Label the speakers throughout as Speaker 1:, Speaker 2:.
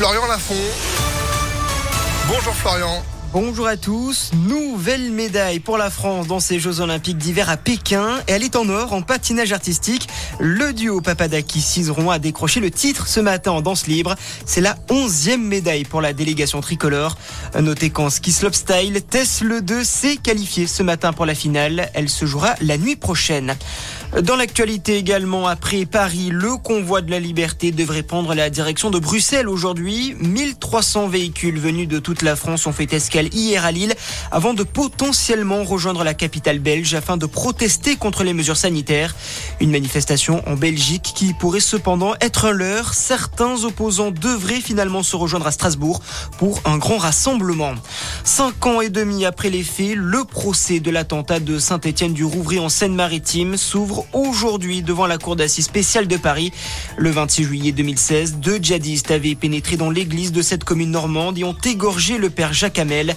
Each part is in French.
Speaker 1: Florian Lafont. Bonjour Florian.
Speaker 2: Bonjour à tous. Nouvelle médaille pour la France dans ces Jeux Olympiques d'hiver à Pékin. Elle est en or en patinage artistique. Le duo Papadakis Cizeron a décroché le titre ce matin en danse libre. C'est la onzième médaille pour la délégation tricolore. Notez qu'en ski style, Tess Le 2 s'est qualifiée ce matin pour la finale. Elle se jouera la nuit prochaine. Dans l'actualité également, après Paris, le convoi de la liberté devrait prendre la direction de Bruxelles aujourd'hui. 1300 véhicules venus de toute la France ont fait escale hier à Lille avant de potentiellement rejoindre la capitale belge afin de protester contre les mesures sanitaires. Une manifestation en Belgique qui pourrait cependant être un leurre. Certains opposants devraient finalement se rejoindre à Strasbourg pour un grand rassemblement. Cinq ans et demi après les faits, le procès de l'attentat de Saint-Étienne du Rouvray en Seine-Maritime s'ouvre aujourd'hui devant la cour d'assises spéciale de Paris. Le 26 juillet 2016, deux djihadistes avaient pénétré dans l'église de cette commune normande et ont égorgé le père Jacques Hamel.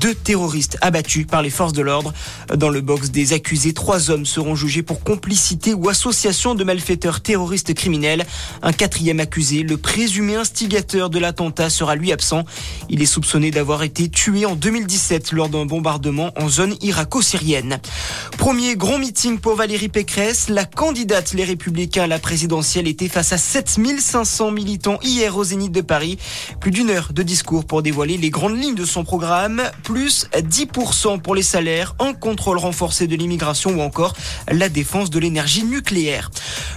Speaker 2: Deux terroristes abattus par les forces de l'ordre. Dans le box des accusés, trois hommes seront jugés pour complicité ou association de malfaiteurs terroristes criminels. Un quatrième accusé, le présumé instigateur de l'attentat, sera lui absent. Il est soupçonné d'avoir été tué en 2017 lors d'un bombardement en zone irako-syrienne. Premier grand meeting pour Valérie Pécresse la candidate Les Républicains à la présidentielle était face à 7500 militants hier au Zénith de Paris. Plus d'une heure de discours pour dévoiler les grandes lignes de son programme, plus 10% pour les salaires, un contrôle renforcé de l'immigration ou encore la défense de l'énergie nucléaire.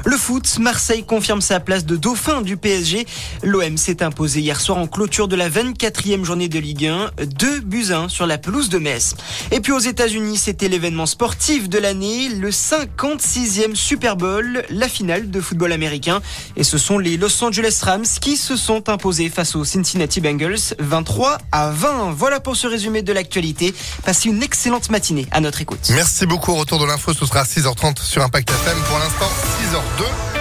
Speaker 2: Le foot, Marseille confirme sa place de dauphin du PSG. L'OM s'est imposé hier soir en clôture de la 24e journée de Ligue 1, 2 buts 1 sur la pelouse de Metz. Et puis aux États-Unis, c'était l'événement sportif de l'année, le 50 sixième Super Bowl, la finale de football américain. Et ce sont les Los Angeles Rams qui se sont imposés face aux Cincinnati Bengals 23 à 20. Voilà pour ce résumé de l'actualité. Passez une excellente matinée à notre écoute.
Speaker 1: Merci beaucoup. Retour de l'info, ce sera à 6h30 sur Impact FM. Pour l'instant, 6h02.